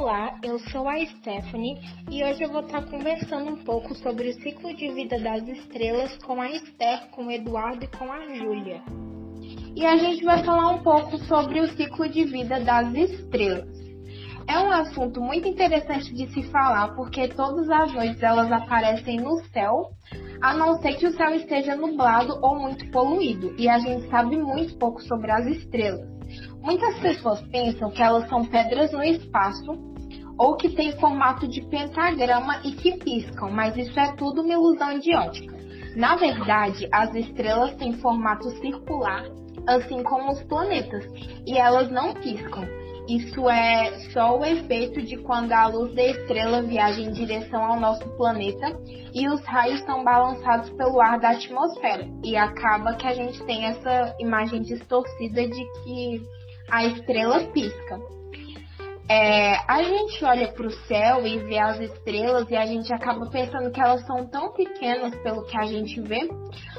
Olá, eu sou a Stephanie e hoje eu vou estar conversando um pouco sobre o ciclo de vida das estrelas com a Esther, com o Eduardo e com a Júlia. E a gente vai falar um pouco sobre o ciclo de vida das estrelas. É um assunto muito interessante de se falar porque todas as noites elas aparecem no céu, a não ser que o céu esteja nublado ou muito poluído, e a gente sabe muito pouco sobre as estrelas. Muitas pessoas pensam que elas são pedras no espaço ou que têm formato de pentagrama e que piscam, mas isso é tudo uma ilusão de ótica. Na verdade, as estrelas têm formato circular, assim como os planetas, e elas não piscam. Isso é só o efeito de quando a luz da estrela viaja em direção ao nosso planeta e os raios são balançados pelo ar da atmosfera. E acaba que a gente tem essa imagem distorcida de que a estrela pisca. É, a gente olha para o céu e vê as estrelas e a gente acaba pensando que elas são tão pequenas pelo que a gente vê,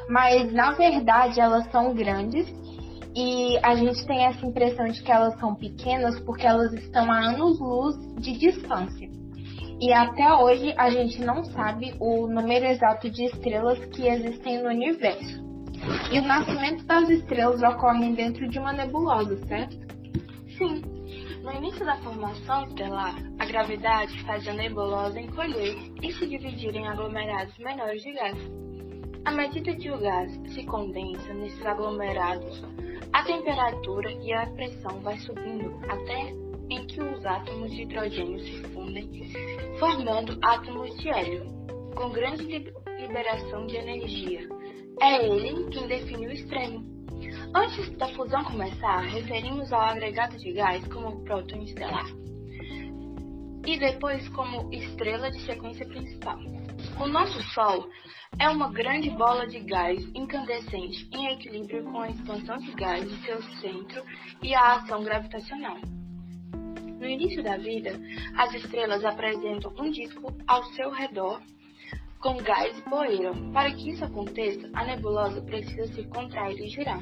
mas na verdade elas são grandes e a gente tem essa impressão de que elas são pequenas porque elas estão a anos-luz de distância. E até hoje a gente não sabe o número exato de estrelas que existem no universo. E o nascimento das estrelas ocorre dentro de uma nebulosa, certo? Sim. No início da formação estelar, a gravidade faz a nebulosa encolher e se dividir em aglomerados menores de gás. À medida que o gás se condensa nesses aglomerados, a temperatura e a pressão vai subindo até em que os átomos de hidrogênio se fundem, formando átomos de hélio, com grande liberação de energia. É ele quem define o extremo. Antes da fusão começar, referimos ao agregado de gás como próton estelar e depois como estrela de sequência principal. O nosso Sol é uma grande bola de gás incandescente em equilíbrio com a expansão de gás em seu centro e a ação gravitacional. No início da vida, as estrelas apresentam um disco ao seu redor com gás e poeira. Para que isso aconteça, a nebulosa precisa se contrair e girar.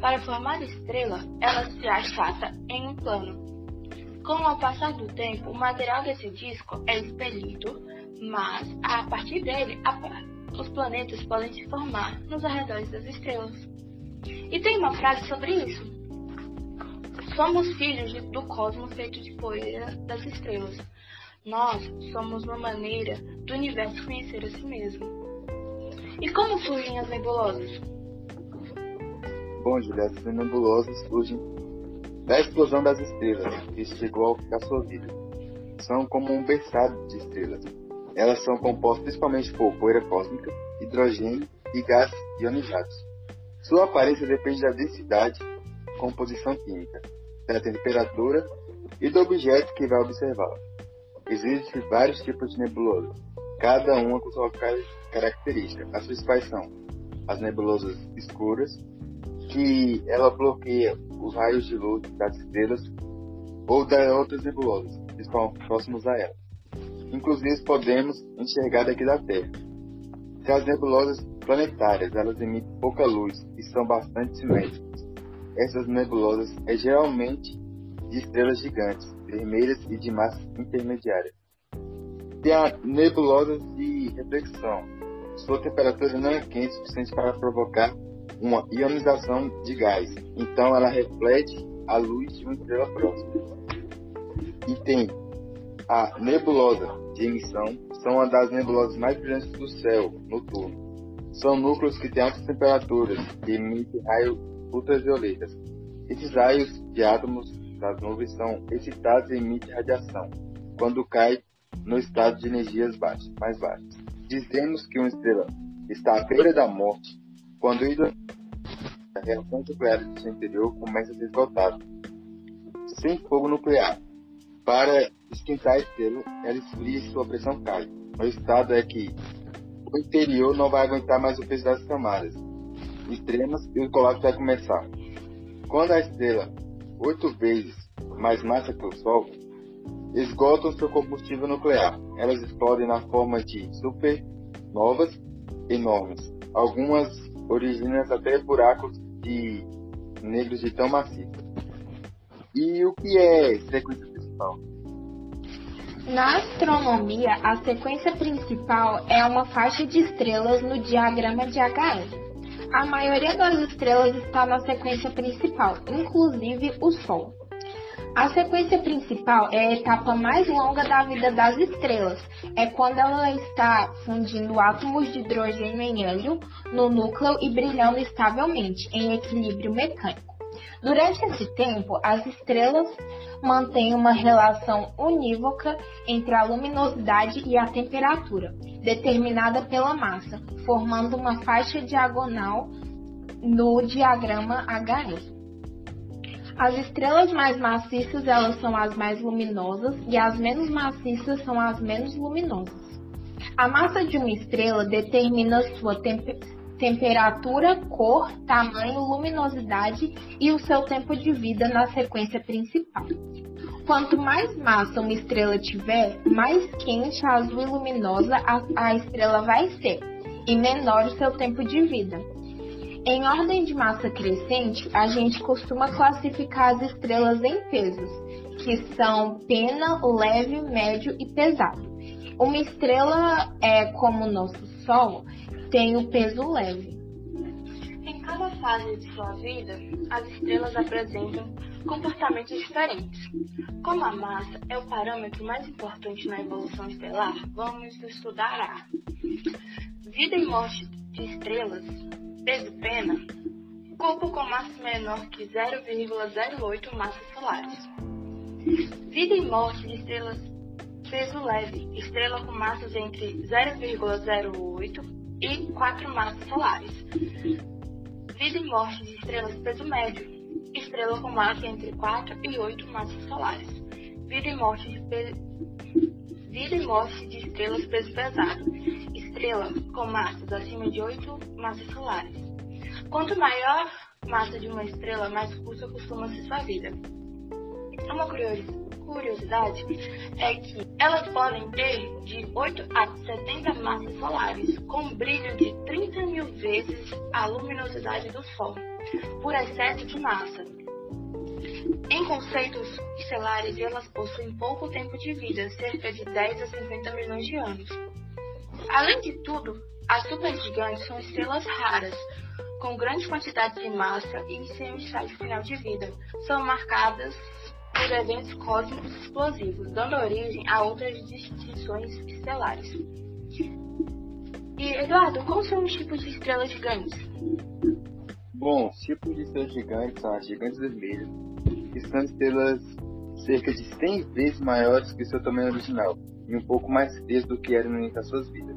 Para formar a estrela, ela se achata em um plano. Com o passar do tempo, o material desse disco é expelido, mas a partir dele, os planetas podem se formar nos arredores das estrelas. E tem uma frase sobre isso. Somos filhos do cosmos feito de poeira das estrelas. Nós somos uma maneira do universo conhecer a si mesmo. E como surgem as nebulosas? Bom, Julia, as nebulosas surgem da explosão das estrelas, que chegou a sua vida. São como um berçário de estrelas. Elas são compostas principalmente por poeira cósmica, hidrogênio e gás ionizados. Sua aparência depende da densidade, composição química, da temperatura e do objeto que vai observá-la. Existem vários tipos de nebulosas, cada uma com sua característica. As principais são as nebulosas escuras, que ela bloqueia os raios de luz das estrelas ou das outras nebulosas que estão próximos a ela. Inclusive podemos enxergar daqui da Terra. Se as nebulosas planetárias elas emitem pouca luz e são bastante simétricas, essas nebulosas é geralmente de estrelas gigantes, vermelhas e de massa intermediária. Tem a nebulosa de reflexão. Sua temperatura não é quente o suficiente para provocar uma ionização de gás, então ela reflete a luz de uma estrela próxima. E tem a nebulosa de emissão, são uma das nebulosas mais brilhantes do céu noturno. São núcleos que têm altas temperaturas e emitem raios ultravioletas. Esses raios de átomos das nuvens são excitados e emitem radiação quando cai no estado de energias baixas, mais baixas. Dizemos que uma estrela está à beira da morte quando a reação nuclear do seu interior começa a ser esgotada. Sem fogo nuclear. Para esquentar a estrela, ela esfria e sua pressão cai. O estado é que o interior não vai aguentar mais o peso das camadas extremas e o colapso vai começar. Quando a estrela, oito vezes mais massa que o Sol, esgotam seu combustível nuclear. Elas explodem na forma de supernovas enormes. Algumas originam até buracos de negros de tão maciço. E o que é sequência principal? Na astronomia, a sequência principal é uma faixa de estrelas no diagrama de HL. A maioria das estrelas está na sequência principal, inclusive o Sol. A sequência principal é a etapa mais longa da vida das estrelas. É quando ela está fundindo átomos de hidrogênio em hélio no núcleo e brilhando estavelmente, em equilíbrio mecânico. Durante esse tempo, as estrelas mantêm uma relação unívoca entre a luminosidade e a temperatura, determinada pela massa, formando uma faixa diagonal no diagrama HL. As estrelas mais maciças elas são as mais luminosas e as menos maciças são as menos luminosas. A massa de uma estrela determina sua temperatura cor, tamanho, luminosidade e o seu tempo de vida na sequência principal. Quanto mais massa uma estrela tiver, mais quente, azul e luminosa a, a estrela vai ser, e menor o seu tempo de vida. Em ordem de massa crescente, a gente costuma classificar as estrelas em pesos, que são pena, leve, médio e pesado. Uma estrela é como o nosso Sol, tem o peso leve. Em cada fase de sua vida, as estrelas apresentam comportamentos diferentes. Como a massa é o parâmetro mais importante na evolução estelar, vamos estudar a vida e morte de estrelas, peso pena, corpo com massa menor que 0,08 massas solares. Vida e morte de estrelas peso leve, estrela com massas entre 0,08 e quatro massas solares. Vida e morte de estrelas peso médio. Estrela com massa entre 4 e 8 massas solares. Vida e morte de, pe... Vida e morte de estrelas peso pesado. Estrela com massas acima de 8 massas solares. Quanto maior massa de uma estrela, mais curta costuma ser sua vida. Uma curiosidade curiosidade é que elas podem ter de 8 a 70 massas solares, com brilho de 30 mil vezes a luminosidade do Sol, por excesso de massa. Em conceitos estelares, elas possuem pouco tempo de vida, cerca de 10 a 50 milhões de anos. Além de tudo, as supergigantes são estrelas raras, com grande quantidade de massa e sem um estágio final de vida. São marcadas por eventos cósmicos explosivos, dando origem a outras distinções estelares. E, Eduardo, quais são os tipos de estrelas gigantes? Bom, os tipos de estrelas gigantes são as gigantes vermelhas, que são estrelas cerca de 100 vezes maiores que seu tamanho original e um pouco mais frias do que eram no início das suas vidas.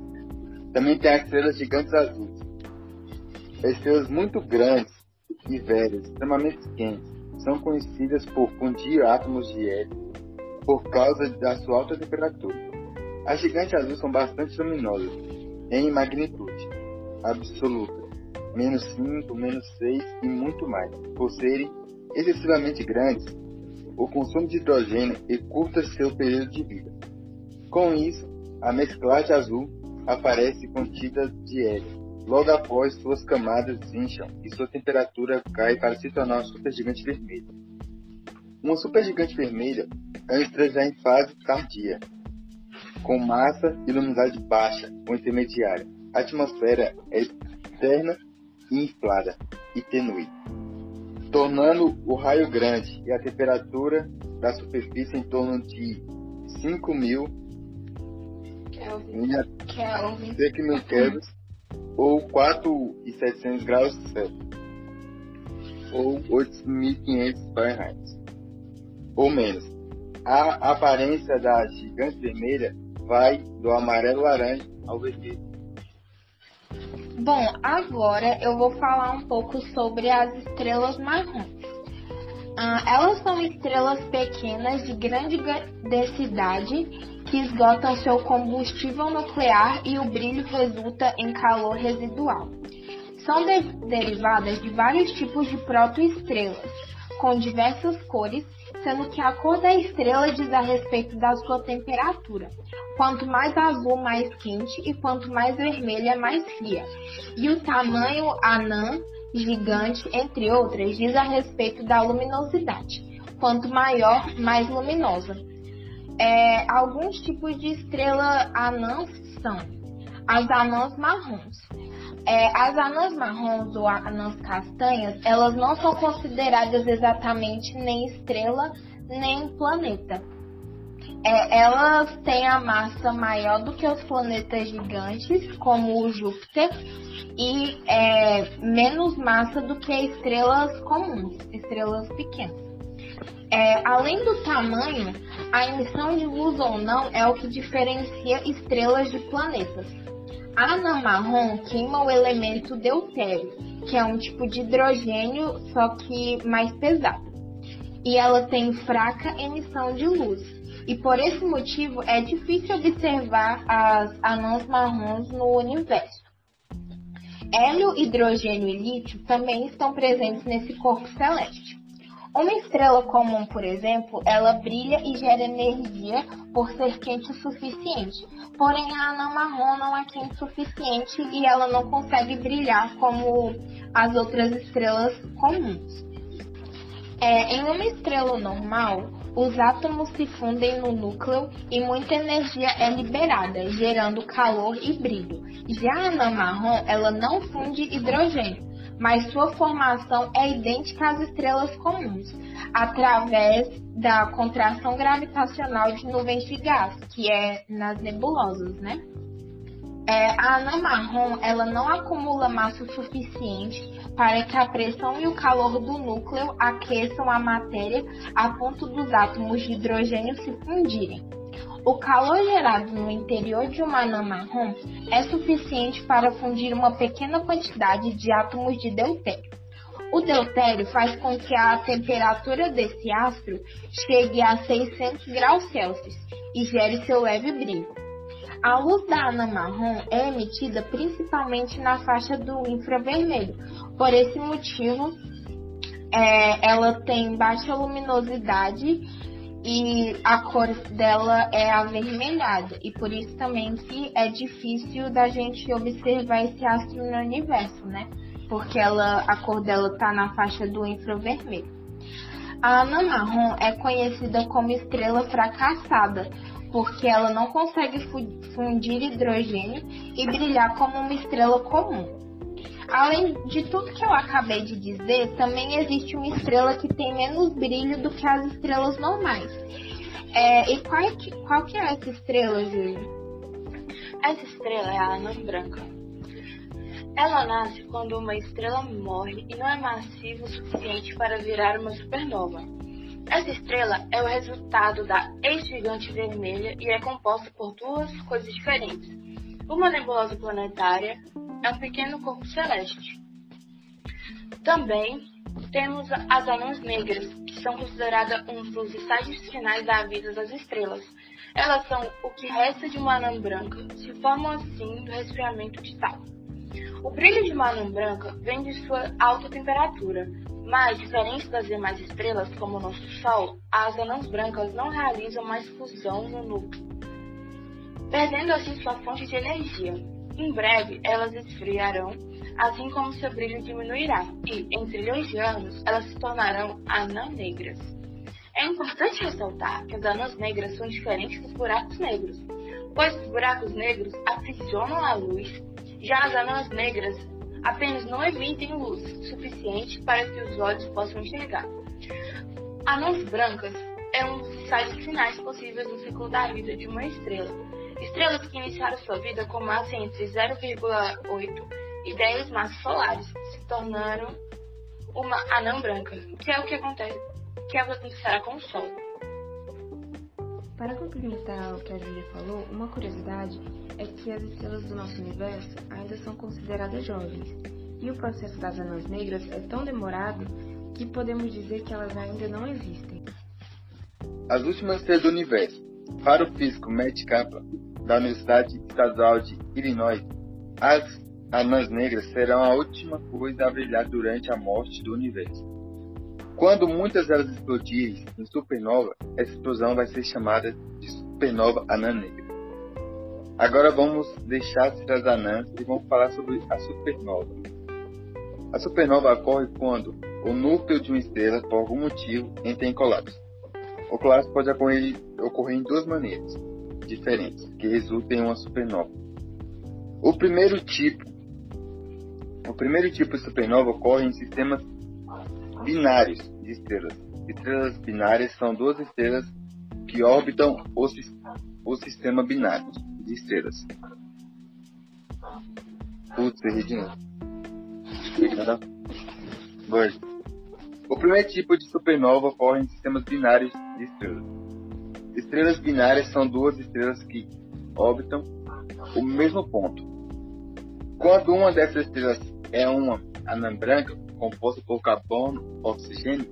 Também tem as estrelas gigantes azuis, estrelas muito grandes e velhas, extremamente quentes, são conhecidas por fundir átomos de hélio por causa da sua alta temperatura. As gigantes azuis são bastante luminosas em magnitude absoluta, menos 5, menos 6 e muito mais. Por serem excessivamente grandes, o consumo de hidrogênio encurta seu período de vida. Com isso, a mesclagem azul aparece contida de hélio Logo após, suas camadas incham e sua temperatura cai para se tornar uma supergigante vermelha. Uma supergigante vermelha é uma estrela já em fase tardia, com massa e luminosidade baixa ou intermediária. A atmosfera é externa e inflada e tenue, tornando o raio grande e a temperatura da superfície em torno de 5.000 Kelvin. Kelvin. Kelvin ou 4.700 graus Celsius, ou 8.500 Fahrenheit, ou menos. A aparência da gigante vermelha vai do amarelo laranja ao vermelho. Bom, agora eu vou falar um pouco sobre as estrelas marrons. Ah, elas são estrelas pequenas de grande densidade que esgotam seu combustível nuclear e o brilho resulta em calor residual. São de derivadas de vários tipos de protoestrelas, com diversas cores, sendo que a cor da estrela diz a respeito da sua temperatura. Quanto mais azul, mais quente, e quanto mais vermelha, mais fria. E o tamanho anã, gigante, entre outras, diz a respeito da luminosidade. Quanto maior, mais luminosa. É, alguns tipos de estrela anãs são as anãs marrons. É, as anãs marrons ou anãs castanhas, elas não são consideradas exatamente nem estrela nem planeta. É, elas têm a massa maior do que os planetas gigantes, como o Júpiter, e é, menos massa do que estrelas comuns, estrelas pequenas. É, além do tamanho, a emissão de luz ou não é o que diferencia estrelas de planetas. A anã marrom queima o elemento deutério, que é um tipo de hidrogênio, só que mais pesado. E ela tem fraca emissão de luz. E por esse motivo é difícil observar as anãs marrons no universo. Hélio, hidrogênio e lítio também estão presentes nesse corpo celeste. Uma estrela comum, por exemplo, ela brilha e gera energia por ser quente o suficiente. Porém, a anã marrom não é quente o suficiente e ela não consegue brilhar como as outras estrelas comuns. É, em uma estrela normal, os átomos se fundem no núcleo e muita energia é liberada, gerando calor e brilho. Já a anã marrom, ela não funde hidrogênio, mas sua formação é idêntica às estrelas comuns, através da contração gravitacional de nuvens de gás, que é nas nebulosas, né? É, a anã marrom ela não acumula massa suficiente para que a pressão e o calor do núcleo aqueçam a matéria a ponto dos átomos de hidrogênio se fundirem. O calor gerado no interior de uma anã marrom é suficiente para fundir uma pequena quantidade de átomos de deutério. O deutério faz com que a temperatura desse astro chegue a 600 graus Celsius e gere seu leve brilho. A luz da anã marrom é emitida principalmente na faixa do infravermelho. Por esse motivo, é, ela tem baixa luminosidade e a cor dela é avermelhada. E por isso também que é difícil da gente observar esse astro no universo, né? Porque ela, a cor dela está na faixa do infravermelho. A anã marrom é conhecida como estrela fracassada, porque ela não consegue fundir hidrogênio e brilhar como uma estrela comum. Além de tudo que eu acabei de dizer, também existe uma estrela que tem menos brilho do que as estrelas normais. É, e qual, é que, qual que é essa estrela, Júlia? Essa estrela é a anã branca. Ela nasce quando uma estrela morre e não é massiva o suficiente para virar uma supernova. Essa estrela é o resultado da ex-gigante vermelha e é composta por duas coisas diferentes. Uma nebulosa planetária é um pequeno corpo celeste. Também temos as anãs negras, que são consideradas um dos estágios finais da vida das estrelas. Elas são o que resta de uma anã branca, se formam assim do resfriamento de tal. O brilho de uma anã branca vem de sua alta temperatura, mas, diferente das demais estrelas, como o nosso Sol, as anãs brancas não realizam mais fusão no núcleo, perdendo assim sua fonte de energia. Em breve, elas esfriarão, assim como seu brilho diminuirá, e, em trilhões de anos, elas se tornarão anãs negras. É importante ressaltar que as anãs negras são diferentes dos buracos negros, pois os buracos negros aprisionam a luz, já as anãs negras apenas não emitem luz suficiente para que os olhos possam enxergar. Anãs brancas é um dos estágios finais possíveis no ciclo da vida de uma estrela. Estrelas que iniciaram sua vida com massa entre 0,8 e 10 massas solares se tornaram uma anã branca, que é o que acontece, que é o que acontecerá com o Sol. Para complementar o que a Julia falou, uma curiosidade é que as estrelas do nosso universo ainda são consideradas jovens, e o processo das anãs negras é tão demorado que podemos dizer que elas ainda não existem. As últimas estrelas do universo. Para o físico Matt Kaplan, da Universidade Estadual de Illinois, as anãs negras serão a última coisa a brilhar durante a morte do universo. Quando muitas delas explodirem em supernova, essa explosão vai ser chamada de supernova anã negra. Agora vamos deixar as anãs e vamos falar sobre a supernova. A supernova ocorre quando o núcleo de uma estrela, por algum motivo, entra em colapso. O colapso pode ocorrer ocorrer em duas maneiras diferentes, que resultam em uma supernova. O primeiro tipo, o primeiro tipo de supernova ocorre em sistemas binários de estrelas. Estrelas binárias são duas estrelas que orbitam o, o sistema binário de estrelas. Putz, errei de novo. O primeiro tipo de supernova ocorre em sistemas binários de estrelas. Estrelas binárias são duas estrelas que orbitam o mesmo ponto. Quando uma dessas estrelas é uma anã branca, composta por carbono oxigênio,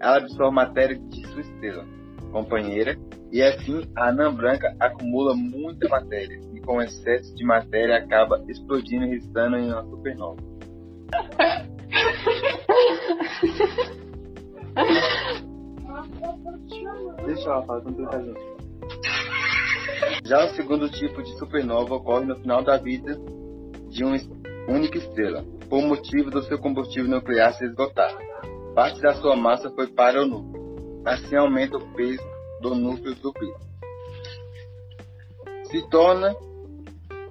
ela absorve matéria de sua estrela companheira e assim a anã branca acumula muita matéria e com excesso de matéria acaba explodindo e resultando em uma supernova. Gente. Já o segundo tipo de supernova ocorre no final da vida de uma única estrela, por motivo do seu combustível nuclear se esgotar. Parte da sua massa foi para o núcleo. Assim aumenta o peso do núcleo do. Se torna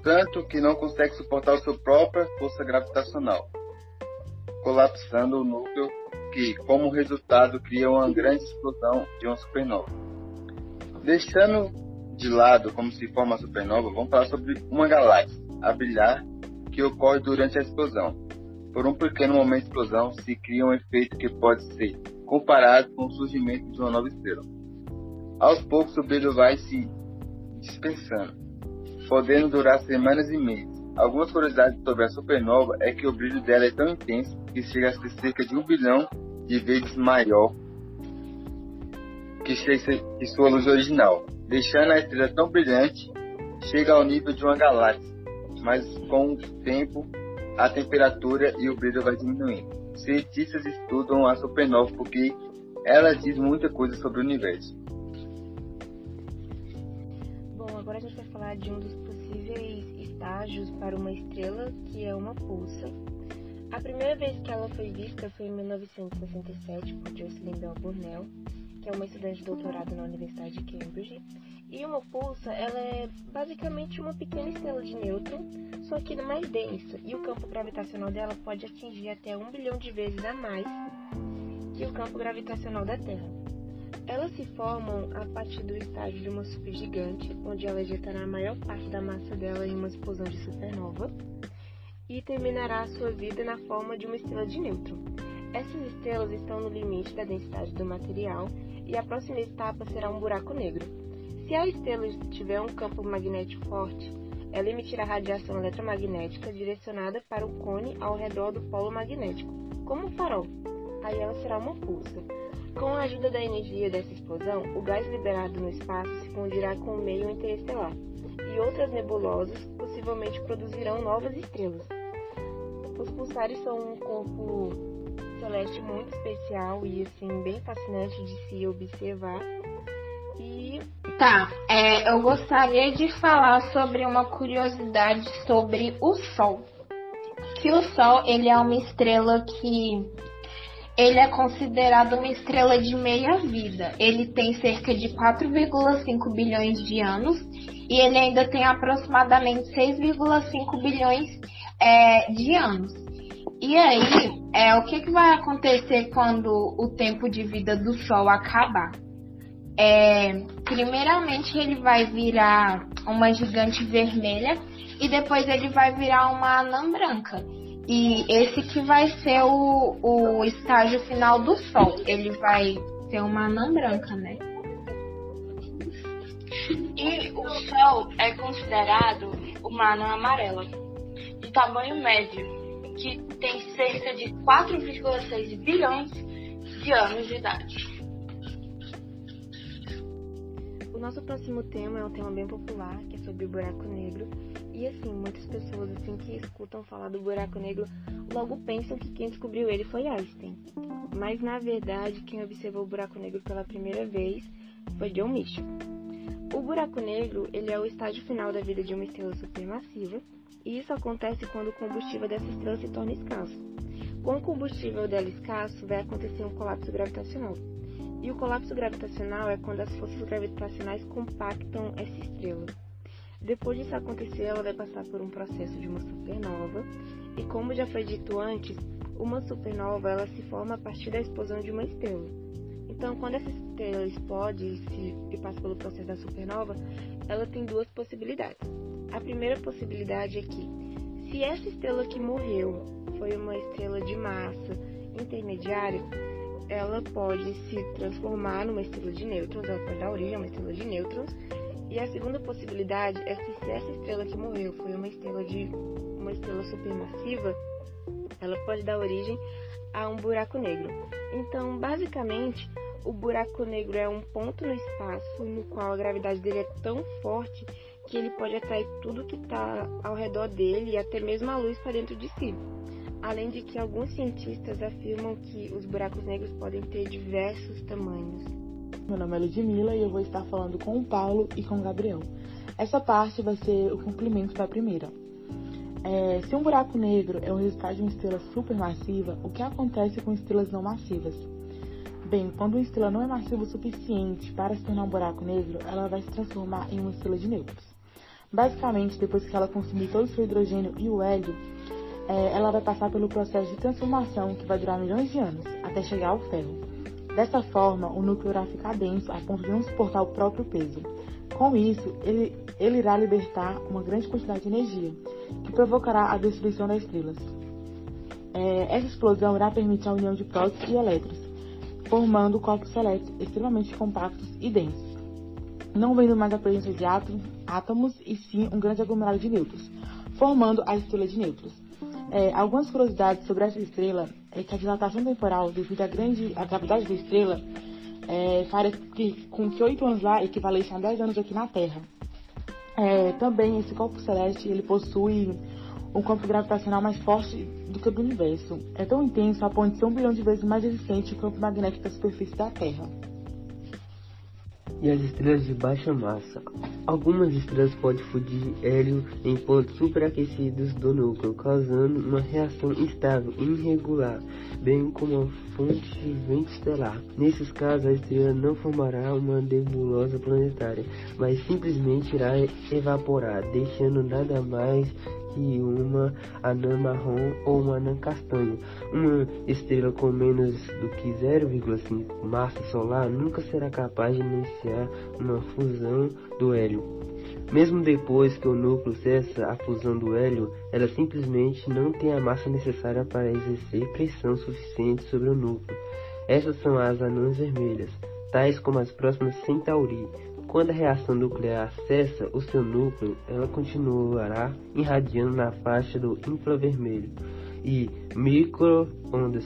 tanto que não consegue suportar sua própria força gravitacional, colapsando o núcleo que, como resultado, cria uma grande explosão de uma supernova. Deixando de lado como se forma a supernova, vamos falar sobre uma galáxia a brilhar que ocorre durante a explosão. Por um pequeno momento de explosão, se cria um efeito que pode ser comparado com o surgimento de uma nova estrela. Aos poucos, o brilho vai se dispensando, podendo durar semanas e meses. Algumas curiosidades sobre a supernova é que o brilho dela é tão intenso que chega a ser cerca de um bilhão de vezes maior que, sua luz original, deixando a estrela tão brilhante, chega ao nível de uma galáxia, mas com o tempo a temperatura e o brilho vai diminuindo. Cientistas estudam a supernova porque ela diz muita coisa sobre o universo. Bom, agora a gente vai falar de um dos possíveis estágios para uma estrela, que é uma pulsa. A primeira vez que ela foi vista foi em 1967 por Jocelyn Bell Burnell, que é uma estudante de doutorado na Universidade de Cambridge. E uma pulsa, ela é basicamente uma pequena estrela de nêutron, só que mais densa, e o campo gravitacional dela pode atingir até um bilhão de vezes a mais que o campo gravitacional da Terra. Elas se formam a partir do estágio de uma supergigante, onde ela ejetará a maior parte da massa dela em uma explosão de supernova e terminará a sua vida na forma de uma estrela de nêutron. Essas estrelas estão no limite da densidade do material e a próxima etapa será um buraco negro. Se a estrela tiver um campo magnético forte, ela emitirá radiação eletromagnética direcionada para o cone ao redor do polo magnético, como um farol. Aí ela será uma pulsa. Com a ajuda da energia dessa explosão, o gás liberado no espaço se fundirá com o meio interestelar, e outras nebulosas possivelmente produzirão novas estrelas. Os pulsares são um corpo celeste muito especial e assim bem fascinante de se observar. E tá, é, eu gostaria de falar sobre uma curiosidade sobre o Sol. Que o Sol ele é uma estrela que ele é considerado uma estrela de meia vida. Ele tem cerca de 4,5 bilhões de anos e ele ainda tem aproximadamente 6,5 bilhões é, de anos. E aí, é, o que, que vai acontecer quando o tempo de vida do Sol acabar? É, primeiramente, ele vai virar uma gigante vermelha e depois ele vai virar uma anã branca. E esse que vai ser o, o estágio final do Sol. Ele vai ser uma anã branca, né? E o Sol é considerado uma anã amarela, de tamanho médio que tem cerca de 4,6 bilhões de anos de idade. O nosso próximo tema é um tema bem popular, que é sobre o buraco negro. Assim, muitas pessoas assim que escutam falar do buraco negro logo pensam que quem descobriu ele foi Einstein. Mas na verdade, quem observou o buraco negro pela primeira vez foi John Mitchell. O buraco negro, ele é o estágio final da vida de uma estrela supermassiva e isso acontece quando o combustível dessa estrela se torna escasso. Com o combustível dela escasso, vai acontecer um colapso gravitacional. E o colapso gravitacional é quando as forças gravitacionais compactam essa estrela. Depois disso acontecer, ela vai passar por um processo de uma supernova, e como já foi dito antes, uma supernova ela se forma a partir da explosão de uma estrela. Então, quando essa estrela explode se, e passa pelo processo da supernova, ela tem duas possibilidades. A primeira possibilidade é que, se essa estrela que morreu foi uma estrela de massa intermediária, ela pode se transformar numa estrela de nêutrons, ela pode dar origem a uma estrela de nêutrons. E a segunda possibilidade é que se essa estrela que morreu foi uma estrela de uma estrela supermassiva, ela pode dar origem a um buraco negro. Então, basicamente, o buraco negro é um ponto no espaço no qual a gravidade dele é tão forte que ele pode atrair tudo que está ao redor dele e até mesmo a luz para dentro de si. Além de que alguns cientistas afirmam que os buracos negros podem ter diversos tamanhos. Meu nome é Ludmilla e eu vou estar falando com o Paulo e com o Gabriel. Essa parte vai ser o complemento da primeira. É, se um buraco negro é o resultado de uma estrela supermassiva, o que acontece com estrelas não massivas? Bem, quando uma estrela não é massiva o suficiente para se tornar um buraco negro, ela vai se transformar em uma estrela de nêutrons. Basicamente, depois que ela consumir todo o seu hidrogênio e o hélio, é, ela vai passar pelo processo de transformação que vai durar milhões de anos, até chegar ao ferro. Dessa forma, o núcleo irá ficar denso a ponto de não suportar o próprio peso. Com isso, ele, ele irá libertar uma grande quantidade de energia, que provocará a destruição das estrelas. É, essa explosão irá permitir a união de prótons e elétrons, formando corpos celestes extremamente compactos e densos, não vendo mais a presença de átomos, átomos e sim um grande aglomerado de nêutrons, formando a estrela de nêutrons. É, algumas curiosidades sobre essa estrela é que a dilatação temporal devido à grande à gravidade da estrela é, faria que, com que oito anos lá equivalessem a 10 anos aqui na Terra. É, também esse corpo celeste ele possui um campo gravitacional mais forte do que o do universo. É tão intenso a ponto de ser um bilhão de vezes mais resistente que o campo magnético da superfície da Terra. E as estrelas de baixa massa. Algumas estrelas podem fundir hélio em pontos superaquecidos do núcleo, causando uma reação instável e irregular, bem como uma fonte de vento estelar. Nesses casos, a estrela não formará uma nebulosa planetária, mas simplesmente irá evaporar, deixando nada mais que uma anã marrom ou uma anã castanho. Uma estrela com menos do que 0,5 massa solar nunca será capaz de iniciar uma fusão do hélio. Mesmo depois que o núcleo cessa a fusão do hélio, ela simplesmente não tem a massa necessária para exercer pressão suficiente sobre o núcleo. Essas são as anãs vermelhas, tais como as próximas Centauri, quando a reação nuclear cessa o seu núcleo, ela continuará irradiando na faixa do infravermelho e micro-ondas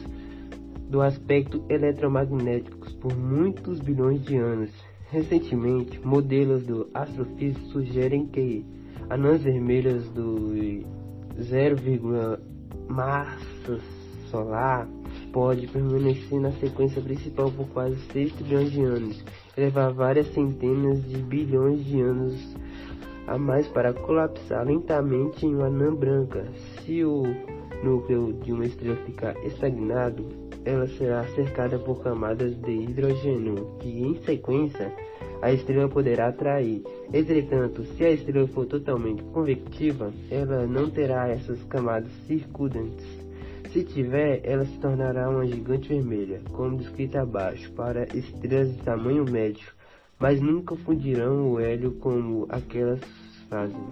do aspecto eletromagnético por muitos bilhões de anos. Recentemente, modelos do astrofísico sugerem que anãs vermelhas do 0, massa solar pode permanecer na sequência principal por quase 6 trilhões de anos levar várias centenas de bilhões de anos a mais para colapsar lentamente em uma anã branca. Se o núcleo de uma estrela ficar estagnado, ela será cercada por camadas de hidrogênio, que em sequência a estrela poderá atrair. Entretanto, se a estrela for totalmente convectiva, ela não terá essas camadas circundantes. Se tiver, ela se tornará uma gigante vermelha, como descrito abaixo, para estrelas de tamanho médio, mas nunca fundirão o hélio como aquelas fazem.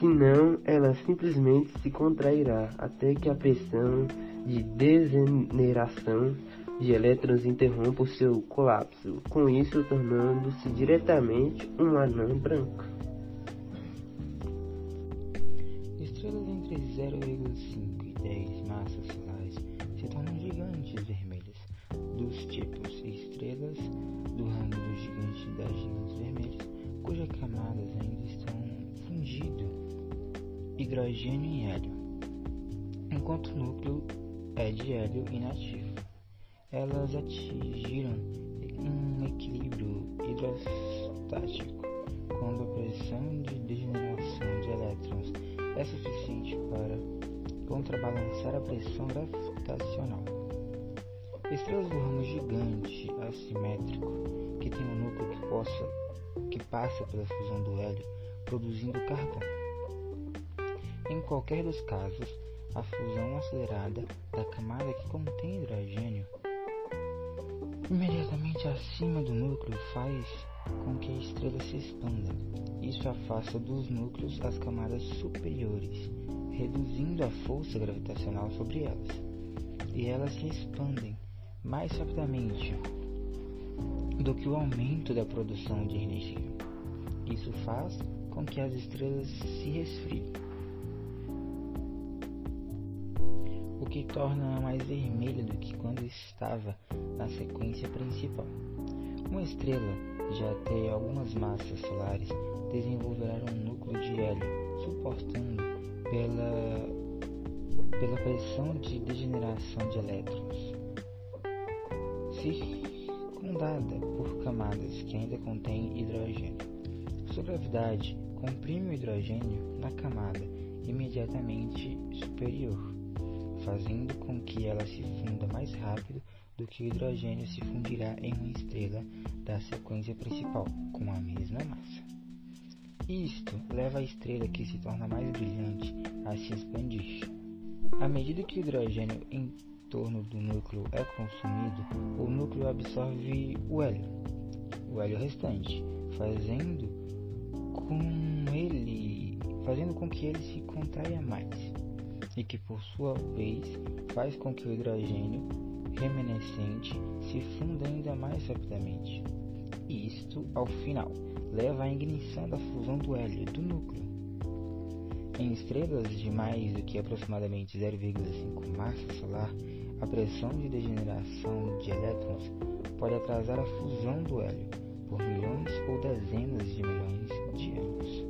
Senão, ela simplesmente se contrairá até que a pressão de degeneração de elétrons interrompa o seu colapso, com isso tornando-se diretamente uma anã branca. Hidrogênio e hélio, enquanto o núcleo é de hélio inativo. Elas atingiram um equilíbrio hidrostático quando a pressão de degeneração de elétrons é suficiente para contrabalançar a pressão gravitacional. Estrelas do ramo gigante assimétrico, que tem um núcleo que, possa, que passa pela fusão do hélio, produzindo carbono. Em qualquer dos casos, a fusão acelerada da camada que contém hidrogênio imediatamente acima do núcleo faz com que a estrela se expanda. Isso afasta dos núcleos as camadas superiores, reduzindo a força gravitacional sobre elas, e elas se expandem mais rapidamente do que o aumento da produção de energia. Isso faz com que as estrelas se resfriem. Que torna mais vermelha do que quando estava na sequência principal. Uma estrela de até algumas massas solares desenvolverá um núcleo de hélio, suportando pela, pela pressão de degeneração de elétrons, circundada por camadas que ainda contêm hidrogênio. Sua gravidade comprime o hidrogênio na camada imediatamente superior fazendo com que ela se funda mais rápido do que o hidrogênio se fundirá em uma estrela da sequência principal com a mesma massa. Isto leva a estrela que se torna mais brilhante a se expandir. À medida que o hidrogênio em torno do núcleo é consumido, o núcleo absorve o hélio, o hélio restante, fazendo com ele, fazendo com que ele se contraia mais e que por sua vez faz com que o hidrogênio remanescente se funda ainda mais rapidamente. E isto, ao final, leva à ignição da fusão do hélio do núcleo. Em estrelas de mais do que aproximadamente 0,5 massa solar, a pressão de degeneração de elétrons pode atrasar a fusão do hélio por milhões ou dezenas de milhões de anos.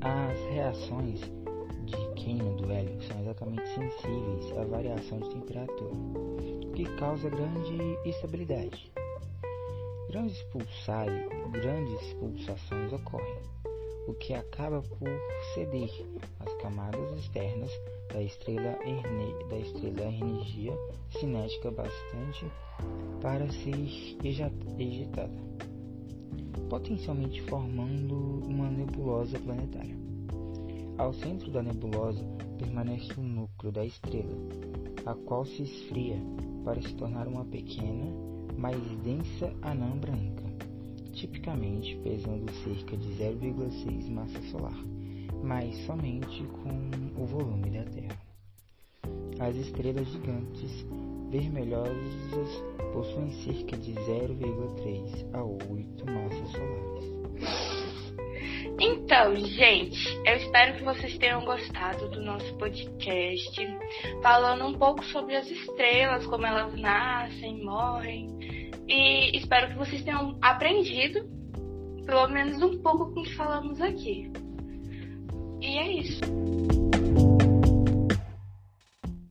As reações de queima do hélio são exatamente sensíveis à variação de temperatura, o que causa grande instabilidade. Grandes, pulsar, grandes pulsações ocorrem, o que acaba por ceder às camadas externas da estrela, da estrela energia cinética bastante para ser ejetada, potencialmente formando uma nebulosa planetária. Ao centro da nebulosa permanece o núcleo da estrela, a qual se esfria para se tornar uma pequena, mais densa anã branca, tipicamente pesando cerca de 0,6 massa solar, mas somente com o volume da Terra. As estrelas gigantes vermelhosas possuem cerca de 0,3 a 8 massas solares. Então, gente, eu espero que vocês tenham gostado do nosso podcast, falando um pouco sobre as estrelas, como elas nascem, morrem. E espero que vocês tenham aprendido, pelo menos um pouco com o que falamos aqui. E é isso.